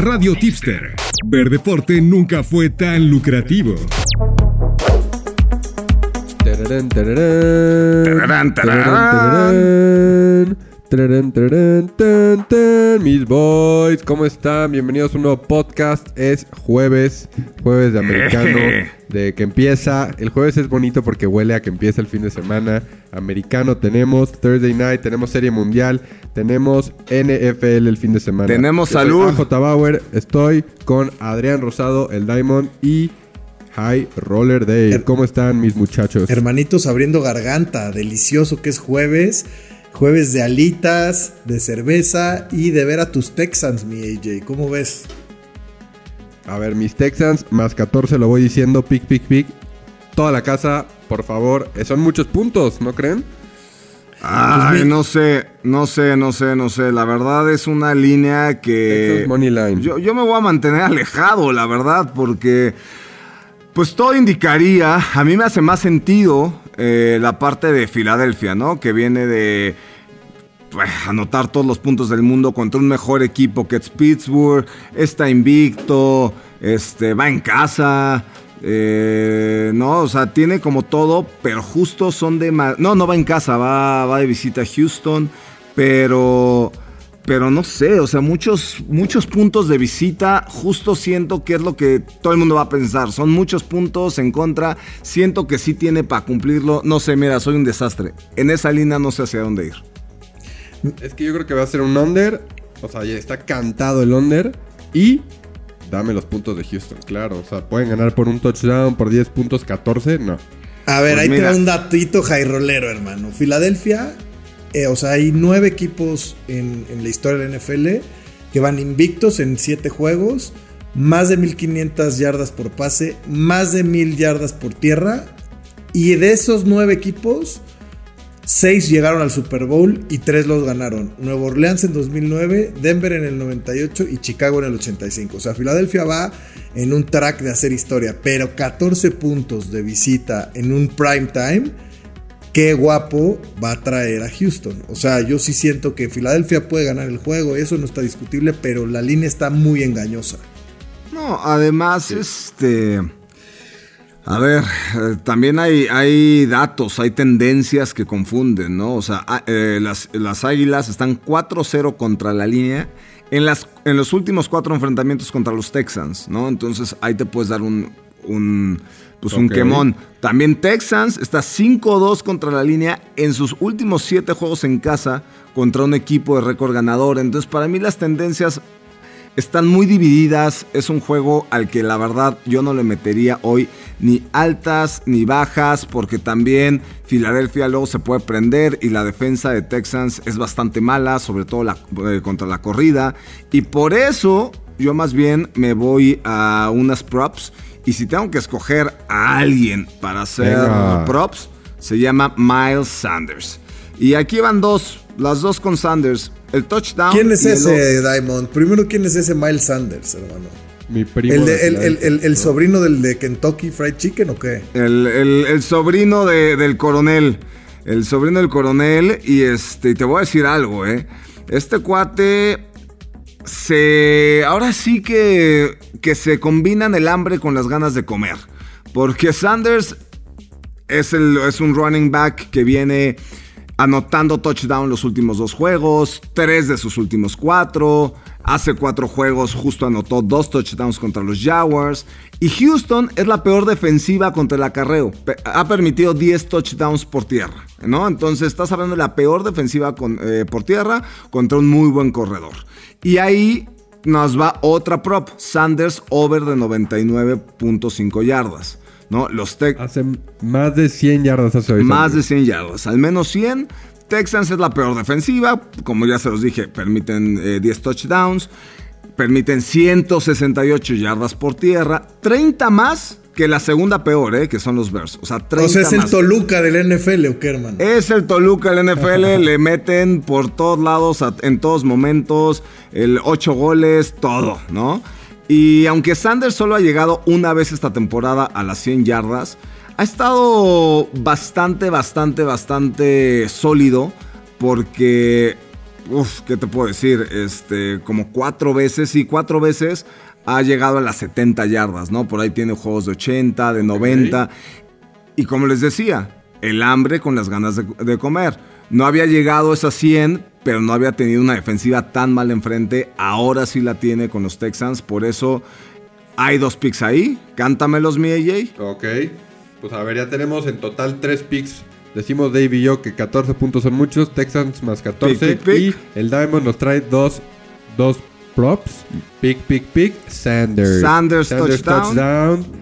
Radio Tipster. Ver deporte nunca fue tan lucrativo. Tararán, tararán. Tararán, tararán. Tararán, tararán, tan, tan. Mis boys, ¿cómo están? Bienvenidos a un nuevo podcast. Es jueves, jueves de americano, de que empieza. El jueves es bonito porque huele a que empieza el fin de semana. Americano tenemos, Thursday night, tenemos Serie Mundial, tenemos NFL el fin de semana. Tenemos Yo soy salud. AJ Bauer, estoy con Adrián Rosado, el Diamond y High Roller Day. Her- ¿Cómo están mis muchachos? Hermanitos abriendo garganta, delicioso que es jueves. Jueves de alitas, de cerveza y de ver a tus Texans, mi AJ. ¿Cómo ves? A ver, mis Texans, más 14, lo voy diciendo, pick, pick, pick. Toda la casa, por favor. Eh, Son muchos puntos, ¿no creen? Ay, Pues mi- no sé, no sé, no sé, no sé. La verdad es una línea que. Texas Money Line. Yo, yo me voy a mantener alejado, la verdad, porque. Pues todo indicaría. A mí me hace más sentido eh, la parte de Filadelfia, ¿no? Que viene de. pues, anotar todos los puntos del mundo contra un mejor equipo que es Pittsburgh, está invicto, este, va en casa, eh, no, o sea, tiene como todo, pero justo son de... No, no va en casa, va, va de visita a Houston, pero... Pero no sé, o sea, muchos, muchos puntos de visita, justo siento que es lo que todo el mundo va a pensar. Son muchos puntos en contra, siento que sí tiene para cumplirlo. No sé, mira, soy un desastre. En esa línea no sé hacia dónde ir. Es que yo creo que va a ser un under. O sea, ya está cantado el under. Y dame los puntos de Houston, claro. O sea, pueden ganar por un touchdown, por 10 puntos, 14. No. A ver, Pues ahí te mira. un datito jairolero, hermano. Filadelfia, eh, o sea, hay nueve equipos en, en la historia de la NFL que van invictos en siete juegos, más de 1500 yardas por pase, más de 1000 yardas por tierra. Y de esos nueve equipos, seis llegaron al Super Bowl y tres los ganaron. Nueva Orleans en 2009, Denver en el 98 y Chicago en el 85. O sea, Filadelfia va en un track de hacer historia, pero 14 puntos de visita en un prime time. Qué guapo va a traer a Houston. O sea, yo sí siento que Filadelfia puede ganar el juego, eso no está discutible, pero la línea está muy engañosa. No, además, este. A ver, eh, también hay, hay datos, hay tendencias que confunden, ¿no? O sea, eh, las, las águilas están 4-0 contra la línea en, las, en los últimos cuatro enfrentamientos contra los Texans, ¿no? Entonces ahí te puedes dar un. un pues un quemón. También Texans está 5-2 contra la línea en sus últimos siete juegos en casa contra un equipo de récord ganador. Entonces, para mí las tendencias están muy divididas. Es un juego al que la verdad yo no le metería hoy ni altas ni bajas, porque también Filadelfia luego se puede prender y la defensa de Texans es bastante mala, sobre todo la- eh, contra la corrida. Y por eso yo más bien me voy a unas props. Y si tengo que escoger a alguien para hacer Venga. props, se llama Miles Sanders. Y aquí van dos, las dos con Sanders. El touchdown. ¿Quién es ese, Diamond? Primero, ¿quién es ese Miles Sanders, hermano? Mi primo. ¿El, de- de el- el- el- el Filadelfia. sobrino del de Kentucky Fried Chicken o qué? El, el- el sobrino de- del coronel. El sobrino del coronel. Y este, y te voy a decir algo, ¿eh? Este cuate. Se. Ahora sí que. Que se combinan el hambre con las ganas de comer. Porque Sanders es, el, es un running back que viene anotando touchdown los últimos dos juegos, tres de sus últimos cuatro. Hace cuatro juegos justo anotó dos touchdowns contra los Jaguars. Y Houston es la peor defensiva contra el acarreo. Ha permitido 10 touchdowns por tierra. ¿no? Entonces estás hablando de la peor defensiva eh, por tierra contra un muy buen corredor. Y ahí nos va otra prop. Sanders over de 99.5 yardas. ¿No? Los Hace más de 100 yardas hace hoy. más de Sanders. 100 yardas, al menos 100. Texans es la peor defensiva, como ya se los dije, permiten eh, 10 touchdowns, permiten 168 yardas por tierra, 30 más que la segunda peor, eh, que son los Bears. O sea, 30 O sea, es el. Toluca del NFL o qué, hermano. Es el Toluca, el NFL, le meten por todos lados, en todos momentos, el 8 goles, todo, ¿no? Y aunque Sanders solo ha llegado una vez esta temporada a las 100 yardas, ha estado bastante, bastante, bastante sólido porque uf, ¿qué te puedo decir? Este, como cuatro veces, y cuatro veces ha llegado a las 70 yardas, ¿no? Por ahí tiene juegos de 80, de 90. Y como les decía, el hambre con las ganas de, de comer. No había llegado a esas 100, pero no había tenido una defensiva tan mal enfrente. Ahora sí la tiene con los Texans. Por eso hay dos picks ahí. Cántamelos, mi AJ. Ok. Pues a ver, ya tenemos en total tres picks. Decimos Dave y yo que 14 puntos son muchos. Texans más 14. Pick, pick, pick. Y el Diamond nos trae dos, dos props. Pick, pick, pick. Sanders. Sanders, touchdown. touchdown.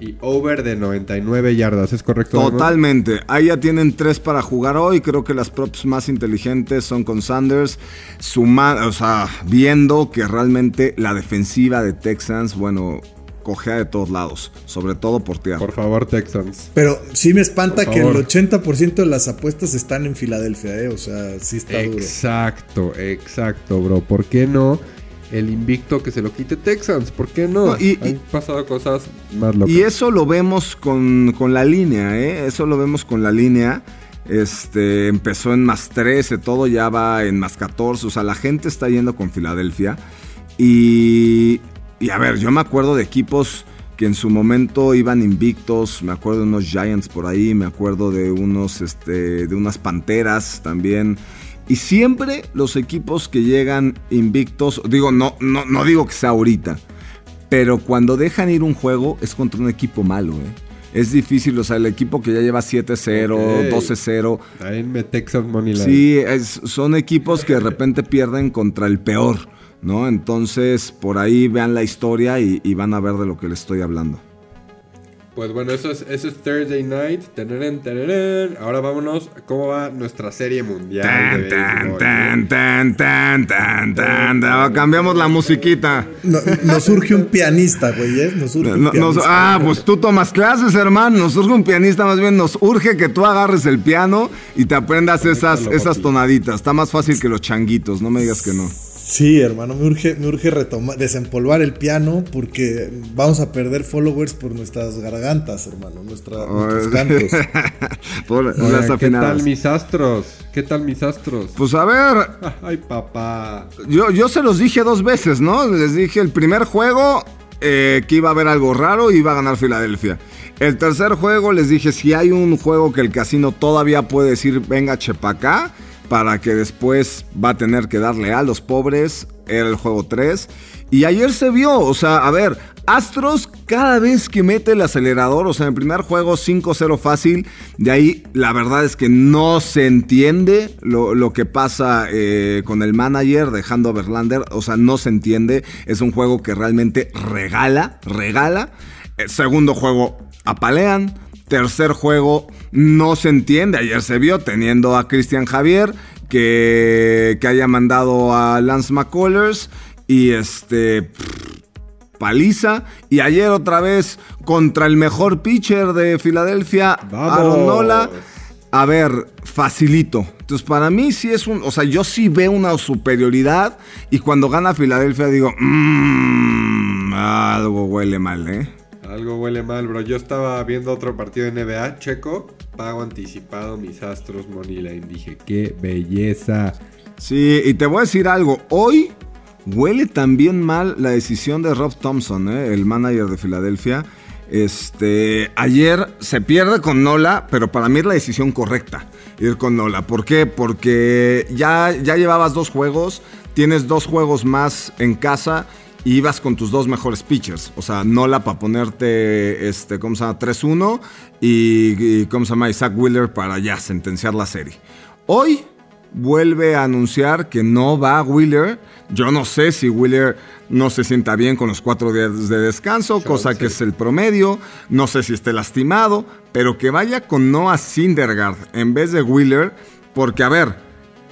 Y over de 99 yardas. ¿Es correcto? Totalmente. Ahí ya tienen tres para jugar hoy. Creo que las props más inteligentes son con Sanders. Suma, o sea, viendo que realmente la defensiva de Texans, bueno, cojea de todos lados. Sobre todo por tierra. Por favor, Texans. Pero sí me espanta que el favor. 80% de las apuestas están en Filadelfia, ¿eh? O sea, sí está duro. Exacto, exacto, bro. ¿Por qué no? El invicto que se lo quite Texans. ¿Por qué no? No, y- Han y- pasado cosas más locas. Y eso lo vemos con, con la línea, ¿eh? Eso lo vemos con la línea. Este, empezó en más 13, todo ya va en más 14. O sea, la gente está yendo con Filadelfia. Y, y a ver, yo me acuerdo de equipos que en su momento iban invictos. Me acuerdo de unos Giants por ahí, me acuerdo de unos, este, de unas Panteras también. Y siempre los equipos que llegan invictos, digo, no, no, no digo que sea ahorita, pero cuando dejan ir un juego es contra un equipo malo, ¿eh? Es difícil, o sea, el equipo que ya lleva 7-0, Ok. 12-0. Traenme Texas Moneyline. Sí, es- son equipos que de repente pierden contra el peor, ¿no? Entonces, por ahí vean la historia y, y van a ver de lo que les estoy hablando. Pues bueno, eso es, eso es Thursday night. Teneren, teneren. Ahora vámonos. ¿Cómo va nuestra serie mundial? Tan, de tan, béisbol? tan, tan, tan, tan, tan, tan. Cambiamos la musiquita. No- nos surge un pianista, güey, ¿eh? Nos surge un nos- pianista. ah, pues tú tomas clases, hermano. Nos urge un pianista, más bien nos urge que tú agarres el piano y te aprendas esas, esas tonaditas. Está más fácil que los changuitos, no me digas que no. Sí, hermano, me urge, me urge retomar, desempolvar el piano porque vamos a perder followers por nuestras gargantas, hermano, nuestra, nuestros cantos. Por las ¿Qué tal mis astros? ¿Qué tal mis astros? Pues a ver, Ay, papá. yo, yo se los dije dos veces, ¿no? Les dije el primer juego eh, que iba a haber algo raro y iba a ganar Filadelfia. El tercer juego les dije si hay un juego que el casino todavía puede decir venga chepacá para que después va a tener que darle a los pobres. Era el juego 3. Y ayer se vio, o sea, a ver, Astros cada vez que mete el acelerador, o sea, en el primer juego 5-0 fácil, de ahí la verdad es que no se entiende lo, lo que pasa eh, con el manager dejando a Verlander, o sea, no se entiende, es un juego que realmente regala, regala. El segundo juego apalean, tercer juego no se entiende, ayer se vio teniendo a Cristian Javier que, que haya mandado a Lance McCullers y este paliza. Y ayer otra vez contra el mejor pitcher de Filadelfia, ¡Vamos! Aaron Nola. A ver, facilito. Entonces, para mí sí es un. O sea, yo sí veo una superioridad. Y cuando gana Filadelfia, digo, mmm, algo huele mal, ¿eh? Algo huele mal, bro. Yo estaba viendo otro partido de NBA, checo, pago anticipado mis astros Moneyline. Dije, qué belleza. Sí, y te voy a decir algo. Hoy huele también mal la decisión de Rob Thompson, ¿eh? el manager de Filadelfia. Este, ayer se pierde con Nola, pero para mí es la decisión correcta ir con Nola. ¿Por qué? Porque ya, ya llevabas dos juegos, tienes dos juegos más en casa y ibas con tus dos mejores pitchers. O sea, Nola para ponerte, este, ¿cómo se llama? 3-1 y, y, ¿cómo se llama? Isaac Wheeler para ya sentenciar la serie. Hoy vuelve a anunciar que no va Wheeler. Yo no sé si Wheeler no se sienta bien con los cuatro días de descanso, cosa que es el promedio. No sé si esté lastimado, pero que vaya con Noah Syndergaard en vez de Wheeler, porque a ver,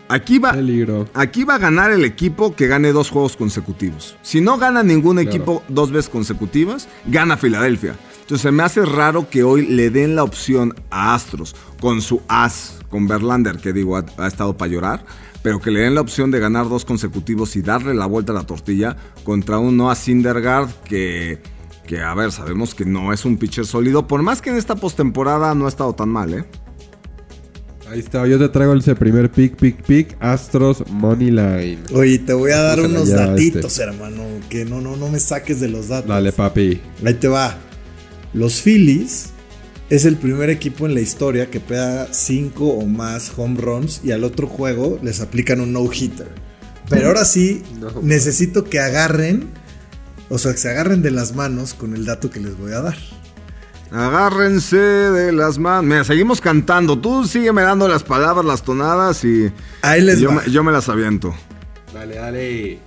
aquí va, Peligro. aquí va a ganar el equipo que gane dos juegos consecutivos. Si no gana ningún equipo dos veces consecutivas, gana Filadelfia. Entonces se me hace raro que hoy le den la opción a Astros con su as, con Verlander, que digo, ha, ha estado para llorar, pero que le den la opción de ganar dos consecutivos y darle la vuelta a la tortilla contra un Noah Syndergaard que, que, a ver, sabemos que no es un pitcher sólido, por más que en esta postemporada no ha estado tan mal, ¿eh? Ahí está, yo te traigo ese primer pick, pick, pick, Astros Money Line. Oye, te voy a dar unos lleva datitos, este. hermano. Que no, no, no me saques de los datos. Dale, papi. Ahí te va. Los Phillies es el primer equipo en la historia que pega 5 o más home runs y al otro juego les aplican un no-hitter. Pero ahora sí, No. necesito que agarren, o sea, que se agarren de las manos con el dato que les voy a dar. Agárrense de las manos. Mira, seguimos cantando. Tú sígueme dando las palabras, las tonadas y, Ahí les y yo, me, yo me las aviento. Dale, dale.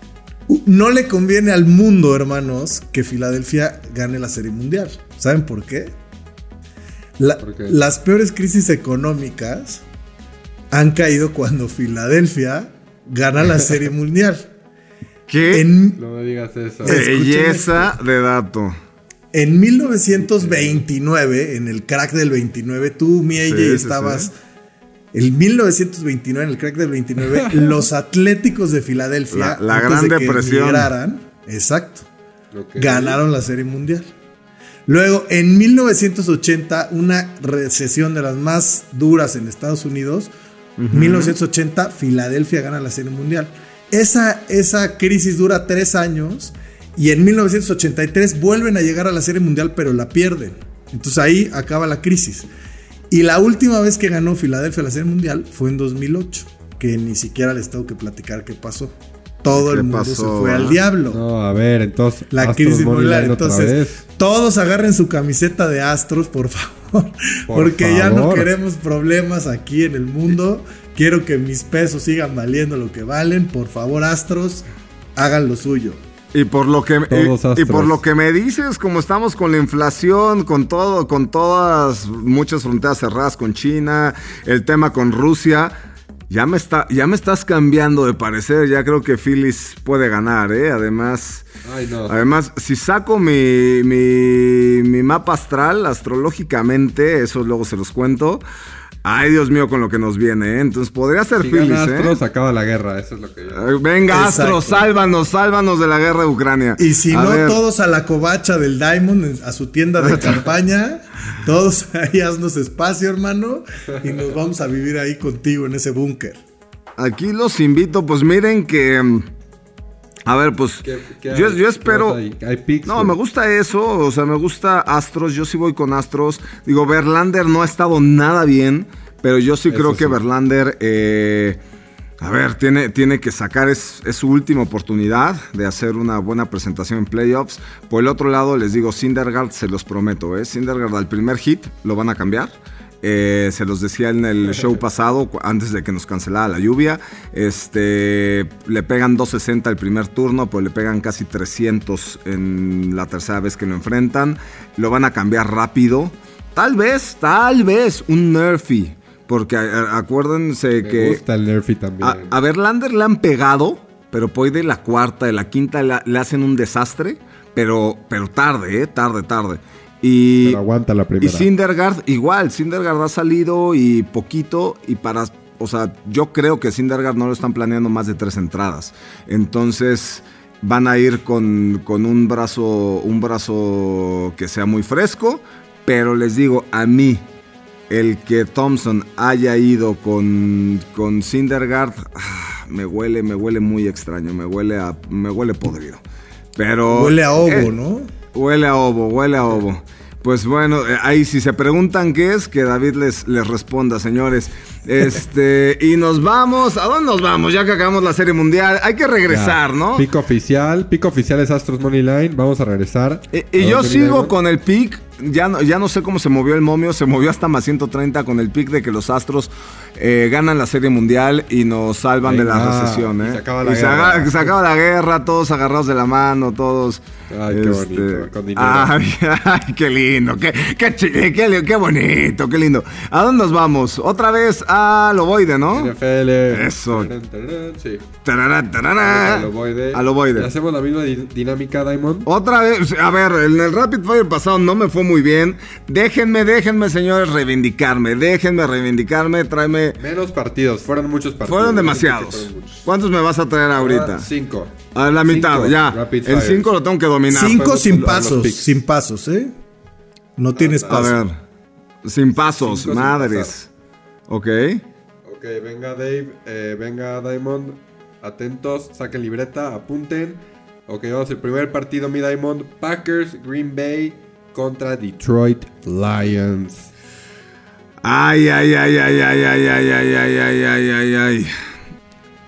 No le conviene al mundo, hermanos, que Filadelfia gane la Serie Mundial. ¿Saben por qué? La- ¿Por qué? Las peores crisis económicas han caído cuando Filadelfia gana la Serie Mundial. ¿Qué En, No me digas eso. Belleza de dato? En 1929, en el crack del 29, tú, mi AJ, Sí, sí, estabas... sí. En 1929, en el crack del 29, los Atléticos de Filadelfia, La- la antes Gran de que Depresión. exacto, ganaron la Serie Mundial. Luego, en 1980, una recesión de las más duras en Estados Unidos, 1980, Filadelfia gana la Serie Mundial. Esa, esa crisis dura tres años y en 1983 vuelven a llegar a la Serie Mundial, pero la pierden. Entonces ahí acaba la crisis. Y la última vez que ganó Filadelfia la Serie Mundial fue en 2008, que ni siquiera les tengo que platicar qué pasó. Todo ¿Qué el mundo pasó, se fue al diablo. No, a ver, entonces. La Astros crisis otra Entonces, vez. todos agarren su camiseta de Astros, por favor. Por porque ya no favor. queremos problemas aquí en el mundo. Quiero que mis pesos sigan valiendo lo que valen. Por favor, Astros, hagan lo suyo. Y por lo que y- por lo que me dices, como estamos con la inflación, con todo, con todas muchas fronteras cerradas con China, el tema con Rusia, ya me está, ya me estás cambiando de parecer. Ya creo que Phillies puede ganar, ¿eh? Además, Ay, no. además, si saco mi, mi, mi mapa astral astrológicamente, eso luego se los cuento. Ay, Dios mío, con lo que nos viene, ¿eh? Entonces podría ser Si Phillies, gana ¿eh? Astros, acaba la guerra. Eso es lo que yo. Venga, Exacto. Astros, sálvanos, sálvanos de la guerra de Ucrania. Y si A no, ver, todos a la covacha del Diamond, a su tienda de campaña. Todos ahí haznos espacio, hermano. Y nos vamos a vivir ahí contigo en ese búnker. Aquí los invito, pues miren que. A ver, pues. ¿Qué- qué yo, hay? yo espero. ¿Qué hay? Hay picks, no, me gusta eso. O sea, me gusta Astros. Yo sí voy con Astros. Digo, Verlander no ha estado nada bien. Pero yo sí Eso creo que. Verlander. eh, a ver, tiene, tiene que sacar, es, es su última oportunidad de hacer una buena presentación en playoffs. Por el otro lado, les digo, Syndergaard, se los prometo, ¿eh? Syndergaard al primer hit lo van a cambiar. Eh, se los decía en el show pasado, antes de que nos cancelara la lluvia. Este, le pegan 260 el primer turno, pues le pegan casi 300 en la tercera vez que lo enfrentan. Lo van a cambiar rápido. Tal vez, tal vez un Nerfy. Porque a- a- acuérdense Me que gusta el Nerfy también. a, a Verlander le han pegado, pero por de la cuarta, de la quinta la- le hacen un desastre, pero, pero tarde, ¿eh? Tarde, tarde. Y, Pero aguanta la y primera. Syndergaard, igual, Syndergaard ha salido y poquito, y para, o sea, yo creo que Syndergaard no lo están planeando más de tres entradas. Entonces van a ir con, con un brazo, un brazo que sea muy fresco, pero les digo, a mí, el que Thompson haya ido con, con Syndergaard, ah, me huele, me huele muy extraño, me huele a, me huele podrido. Pero Huele a ovo, eh, ¿no? Huele a ovo, huele a ovo. Pues bueno, eh, ahí si se preguntan qué es, que David les, les responda, señores. Este, y nos vamos. ¿A dónde nos vamos? Ya que acabamos la serie mundial. Hay que regresar, Ya. ¿no? Pico oficial. Pico oficial es Astros Money Line. Vamos a regresar. Y, ¿A y yo sigo con el pick. Ya no, ya no sé cómo se movió el momio. Se movió hasta más 130 con el pick de que los Astros eh, ganan la serie mundial y nos salvan de la recesión. y ¿eh? se acaba la Y se guerra. aga- se acaba la guerra, todos agarrados de la mano, todos. este, Ay, qué bonito, con dinero. Ay, ay, qué lindo, qué, qué, qué bonito, qué lindo. ¿A dónde nos vamos? Otra vez a Loboide, ¿no? NFL. Eso. Tarán, tarán, Sí. Tarará, tarará. Al ovoide. Al ovoide. Y hacemos la misma di- dinámica, Diamond. Otra vez, a ver, en el Rapid Fire pasado no me fue muy bien. Déjenme, déjenme, señores, reivindicarme. Déjenme reivindicarme, tráeme. Menos partidos. Fueron muchos partidos. Fueron demasiados. fueron muchos. ¿Cuántos me vas a traer ahorita? Ah, Cinco. A la mitad, Cinco. ya. Rapid El fires. 5 lo tengo que dominar. Cinco sin pasos, sin pasos, ¿eh? No tienes A paso. ver. Sin pasos, Cinco sin madres. Ok. Ok, venga Dave, eh, venga Diamond, atentos, saquen libreta, apunten. Ok, vamos el primer partido, mi Diamond, Packers, Green Bay contra Detroit Lions. Ay, ay, ay, ay, ay, ay, ay, ay, ay, ay, ay, ay, ay.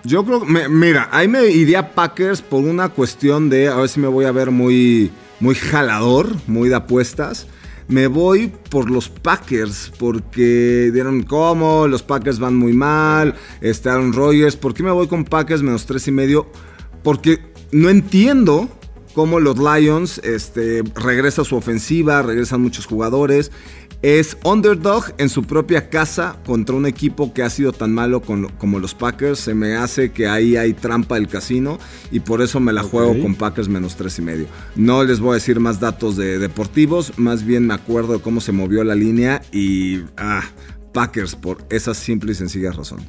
Yo creo, me- mira, ahí me iría Packers por una cuestión de, a ver si me voy a ver muy, muy jalador, muy de apuestas. Me voy por los Packers porque dieron cómo, los Packers van muy mal, este Aaron Rodgers. ¿Por qué me voy con Packers menos tres y medio? Porque no entiendo cómo los Lions este, regresa su ofensiva, regresan muchos jugadores. Es underdog en su propia casa contra un equipo que ha sido tan malo con- como los Packers. Se me hace que ahí hay trampa del casino y por eso me la juego con Packers menos tres y medio. No les voy a decir más datos de deportivos, más bien me acuerdo de cómo se movió la línea y ah, Packers por esa simple y sencilla razón.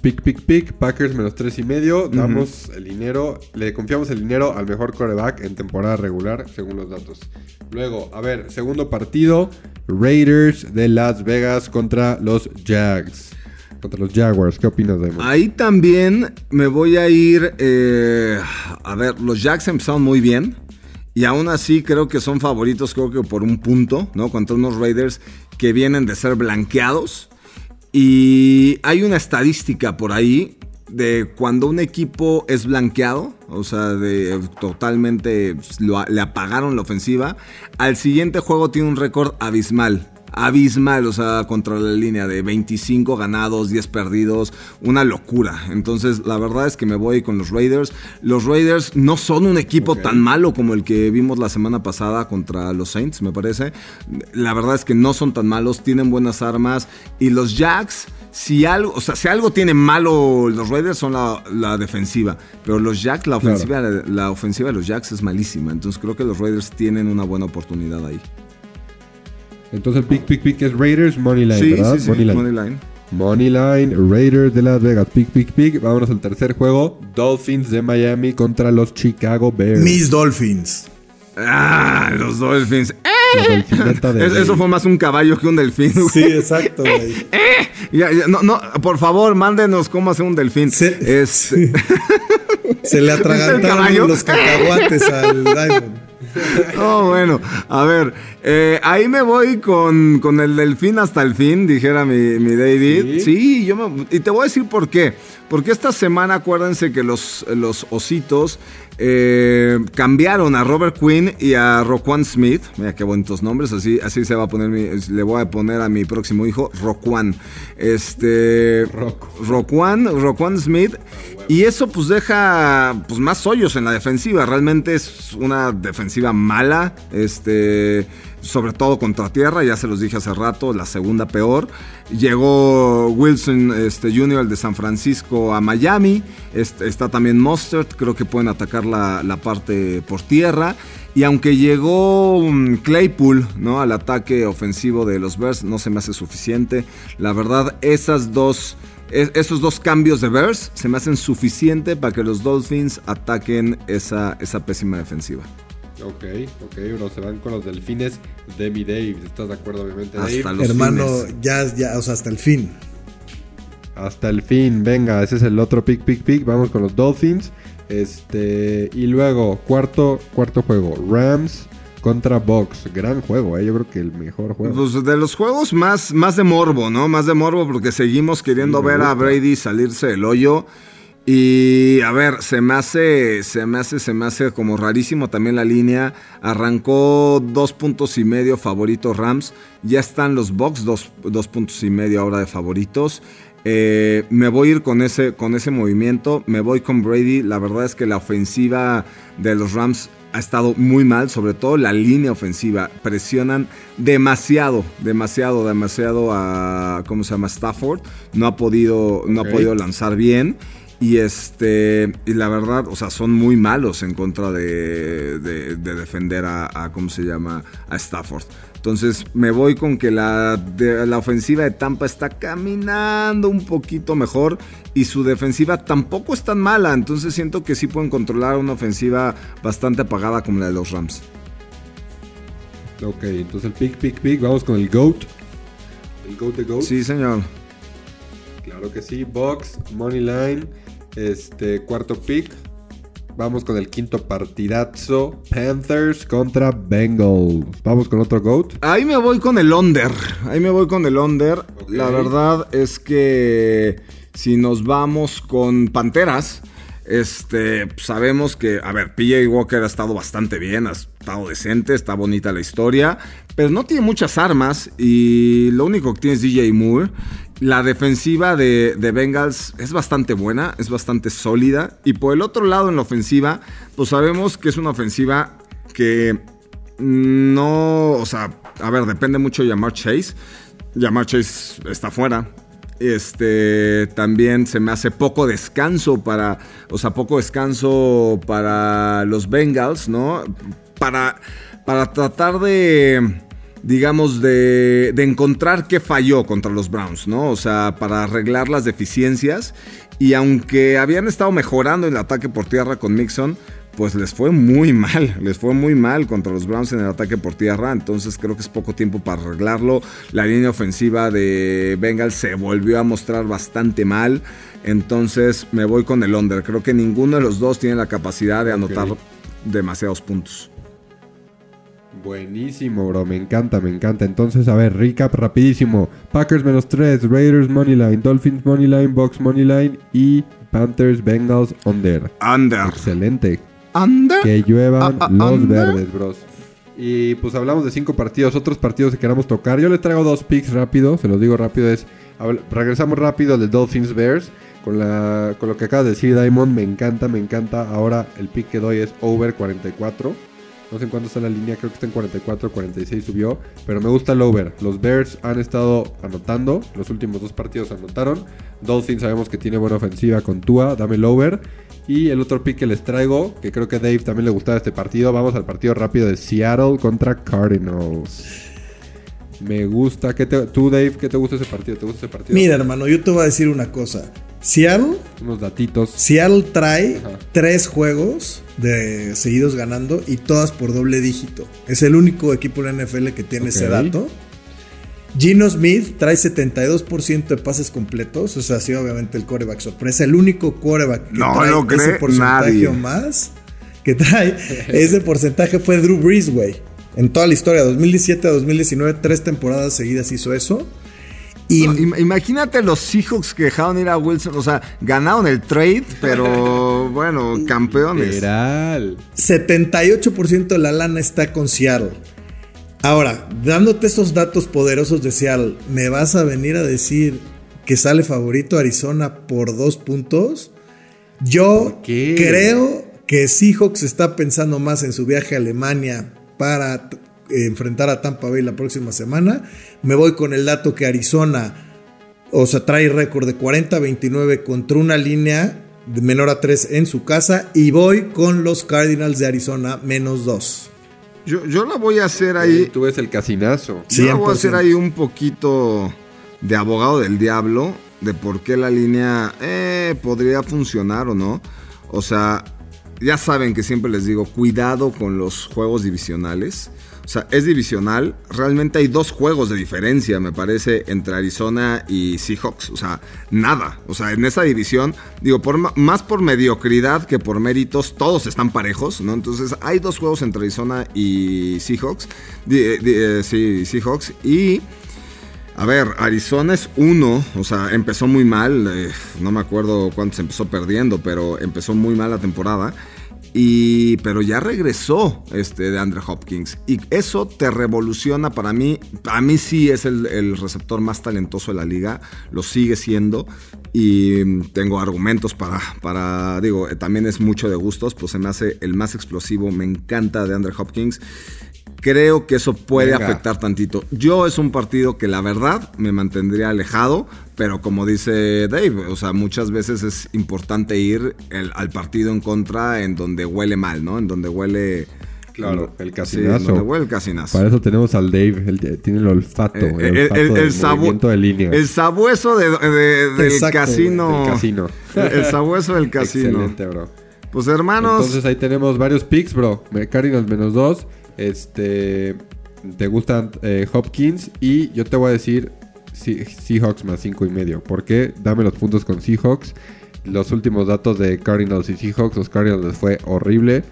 Pick, pick, pick, Packers menos tres y medio. Damos el dinero, le confiamos el dinero al mejor coreback en temporada regular, según los datos. Luego, a ver, segundo partido, Raiders de Las Vegas contra los Jags. Contra los Jaguars, ¿qué opinas, Diamond? Ahí también me voy a ir. eh, a ver, los Jacks empezaron muy bien. Y aún así creo que son favoritos, creo que por un punto, ¿no? Contra unos Raiders que vienen de ser blanqueados. Y hay una estadística por ahí de cuando un equipo es blanqueado, o sea, de totalmente lo- le apagaron la ofensiva, al siguiente juego tiene un récord abismal. Abismal, o sea, contra la línea de 25 ganados, 10 perdidos, una locura. Entonces, la verdad es que me voy con los Raiders. Los Raiders no son un equipo tan malo como el que vimos la semana pasada contra los Saints, me parece. La verdad es que no son tan malos, tienen buenas armas. Y los Jacks, si algo, o sea, si algo tiene malo los Raiders son la, la defensiva. Pero los Jacks, la Claro. ofensiva, la ofensiva de los Jacks es malísima. Entonces creo que los Raiders tienen una buena oportunidad ahí. Entonces el pick, pick, pick es Raiders, Moneyline, Sí, ¿verdad? sí, sí, Moneyline. money line. Moneyline, Raiders de Las Vegas, pick, pick, pick. Vámonos al tercer juego, Dolphins de Miami contra los Chicago Bears. Mis Dolphins. Ah, los Dolphins. De Es- eso fue más un caballo que un delfín. güey. Sí, exacto, güey. Ya, ya, no, no, por favor, mándenos cómo hacer un delfín. Se- Es- Se le atragantaron los cacahuates al Diamond. Oh, bueno, a ver, eh, ahí me voy con, con el delfín hasta el fin, dijera mi, mi David. ¿Sí? Sí, yo me, y te voy a decir por qué. Porque esta semana acuérdense que los, los ositos eh, cambiaron a Robert Quinn y a Roquan Smith. Mira qué bonitos nombres, así, así se va a poner mi, le voy a poner a mi próximo hijo, Roquan. Este. Roquan, Roquan Smith. Y eso pues deja pues más hoyos en la defensiva. Realmente es una defensiva mala. Este. Sobre todo contra tierra, ya se los dije hace rato, la segunda peor. Llegó Wilson este, Jr., el de San Francisco, a Miami. Está también Mustard, creo que pueden atacar la, la parte por tierra. Y aunque llegó mm, Claypool ¿no? al ataque ofensivo de los Bears, no se me hace suficiente. La verdad, esas dos, es- esos dos cambios de Bears se me hacen suficiente para que los Dolphins ataquen esa, esa pésima defensiva. Ok, ok, se van con los delfines de mi Dave. ¿Estás de acuerdo, obviamente, Hasta Dave? los Hermano, fines. ya, ya, o sea, hasta el fin. Hasta el fin, venga, ese es el otro pick, pick, pick. Vamos con los Dolphins. Este, y luego, cuarto, cuarto juego, Rams contra Bucks. Gran juego, eh. Yo creo que el mejor juego. Pues de los juegos más, más de morbo, ¿no? Más de morbo porque seguimos queriendo Sí, ver a. Brady salirse del hoyo. Y a ver, se me hace, se me hace, se me hace como rarísimo también la línea. Arrancó dos puntos y medio favorito Rams. Ya están los Bucks, dos, dos puntos y medio ahora de favoritos. Eh, me voy a ir con ese, con ese movimiento. Me voy con Brady. La verdad es que la ofensiva de los Rams ha estado muy mal, sobre todo la línea ofensiva. Presionan demasiado, demasiado, demasiado a, ¿cómo se llama? Stafford. No ha podido, no ha podido lanzar bien. Y este, y la verdad, o sea, son muy malos en contra de, de- de defender a, a, ¿cómo se llama? A Stafford. Entonces me voy con que la, de- la ofensiva de Tampa está caminando un poquito mejor y su defensiva tampoco es tan mala. Entonces siento que sí pueden controlar una ofensiva bastante apagada como la de los Rams. Ok, entonces el pick, pick, pick. Vamos con el GOAT. El GOAT de GOAT. Sí, señor. Claro Claro que sí. Box, Money Line, este cuarto pick. Vamos con el quinto partidazo. Panthers contra Bengals. Vamos con otro GOAT. Ahí me voy con el under. Ahí me voy con el under. La verdad es que si nos vamos con Panteras, este, sabemos que, a ver, PJ Walker ha estado bastante bien, ha estado decente, está bonita la historia, pero no tiene muchas armas y lo único que tiene es DJ Moore. La defensiva de, de Bengals es bastante buena, es bastante sólida. Y por el otro lado, en la ofensiva, pues sabemos que es una ofensiva que no, o sea, a ver, depende mucho de Jamar Chase. Jamar Chase está fuera. Este también se me hace poco descanso para, o sea, poco descanso para los Bengals, ¿no? Para, para tratar de, digamos, de, de encontrar qué falló contra los Browns, ¿no? O sea, para arreglar las deficiencias. Y aunque habían estado mejorando en el ataque por tierra con Mixon, pues les fue muy mal, les fue muy mal contra los Browns en el ataque por tierra, entonces creo que es poco tiempo para arreglarlo. La línea ofensiva de Bengals se volvió a mostrar bastante mal, entonces me voy con el under. Creo que ninguno de los dos tiene la capacidad de anotar demasiados puntos. Buenísimo, bro. Me encanta, me encanta. Entonces, a ver, recap rapidísimo. Packers menos 3, Raiders Moneyline, Dolphins Moneyline, Box Moneyline y Panthers Bengals under. Under. Excelente. Under. Que lluevan los under. verdes, bros. Y pues hablamos de cinco partidos, otros partidos que queramos tocar. Yo les traigo dos picks rápido, se los digo rápido. Es regresamos rápido al de Dolphins Bears. Con, la, con lo que acaba de decir Diamond, me encanta, me encanta. Ahora el pick que doy es over 44. No sé en cuánto está la línea, creo que está en 44, 46 subió. Pero me gusta el over. Los Bears han estado anotando. Los últimos dos partidos anotaron. Dolphins sabemos que tiene buena ofensiva con Tua. Dame el over. Y el otro pick que les traigo, que creo que a Dave también le gustaba este partido. Vamos al partido rápido de Seattle contra Cardinals. Me gusta. ¿Qué te, ¿Tú, Dave, qué te gusta ese partido? ¿Te gusta ese partido? Mira, hermano, yo te voy a decir una cosa. Seattle, Unos datitos. Seattle trae Ajá. tres juegos de seguidos ganando y todas por doble dígito. Es el único equipo en la NFL que tiene ese dato. Gino Smith trae 72% de pases completos. O sea, sí, obviamente el coreback sorpresa. El único coreback que No trae ese porcentaje nadie. o más que trae ese porcentaje fue Drew Brees, güey. En toda la historia, 2017 a 2019, tres temporadas seguidas hizo eso. Y No, imagínate los Seahawks que dejaron ir a Wilson, o sea, ganaron el trade, pero bueno, campeones. Literal. 78% de la lana está con Seattle. Ahora, dándote estos datos poderosos de Seattle, ¿me vas a venir a decir que sale favorito Arizona por dos puntos? Yo creo que Seahawks está pensando más en su viaje a Alemania para enfrentar a Tampa Bay la próxima semana. Me voy con el dato que Arizona, o sea, trae récord de 40-29 contra una línea de menor a 3 en su casa. Y voy con los Cardinals de Arizona menos 2. Yo, yo la voy a hacer ahí. Tú ves el casinazo. Yo la voy a hacer 100%. ahí un poquito de abogado del diablo, de por qué la línea eh, podría funcionar o no. O sea, ya saben que siempre les digo, cuidado con los juegos divisionales. O sea, es divisional. Realmente hay dos juegos de diferencia, me parece, entre Arizona y Seahawks. O sea, nada. O sea, en esa división, digo, por, más por mediocridad que por méritos, todos están parejos, ¿no? Entonces, hay dos juegos entre Arizona y Seahawks. Di- eh, sí, Seahawks. Y. A ver, Arizona es uno, o sea, empezó muy mal, eh, no me acuerdo cuántos empezó perdiendo, pero empezó muy mal la temporada. Y, pero ya regresó este de Andre Hopkins. Y eso te revoluciona para mí. A mí sí es el, receptor más talentoso de la liga. Lo sigue siendo. Y tengo argumentos para, para. Digo, eh, también es mucho de gustos. Pues se me hace el más explosivo. Me encanta de Andre Hopkins. Creo que eso puede Venga. afectar tantito. Yo es un partido que la verdad me mantendría alejado, pero como dice Dave, o sea, muchas veces es importante ir el- al partido en contra en donde huele mal, ¿no? En donde huele... Claro, el Sí, casinazo. donde huele el casinazo. Para eso tenemos al Dave. Él tiene el olfato. Eh, el, el, olfato el- del el sabu- movimiento de líneas. el sabueso de- de- del Exacto, casino. del casino. El sabueso del casino. Excelente, bro. Pues hermanos, Entonces ahí tenemos varios picks, bro. Cardinals menos dos. Este. Te gustan eh, Hopkins. Y yo te voy a decir. Se- Seahawks más 5 y medio. ¿Por qué? Dame los puntos con Seahawks. Los últimos datos de Cardinals y Seahawks, los Cardinals les fue horrible.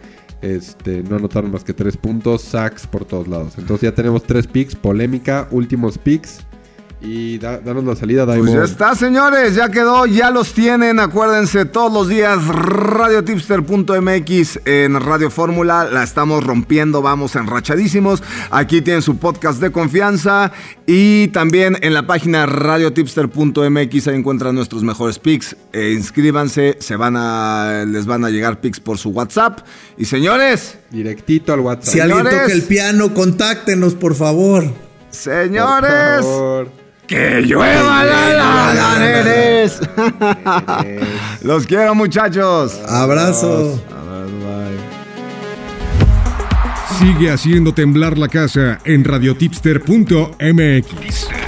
Este, no anotaron más que 3 puntos, sacks por todos lados. Entonces ya tenemos 3 picks, polémica, últimos picks. Y da- danos la salida, Pues Daimon. ya está, señores, ya quedó, ya los tienen. Acuérdense, todos los días, radiotipster.mx en Radio Fórmula. La estamos rompiendo, vamos enrachadísimos. Aquí tienen su podcast de confianza. Y también en la página radiotipster.mx ahí encuentran nuestros mejores picks. Eh, inscríbanse, se van a, les van a llegar picks por su WhatsApp. Y señores, Directito al WhatsApp. Si alguien Señores. toca el piano, contáctenos, por favor. Por señores, favor. Que llueva la, la, la, nenes. Los quiero, muchachos. Abrazo. Sigue haciendo temblar la casa en radiotipster.mx.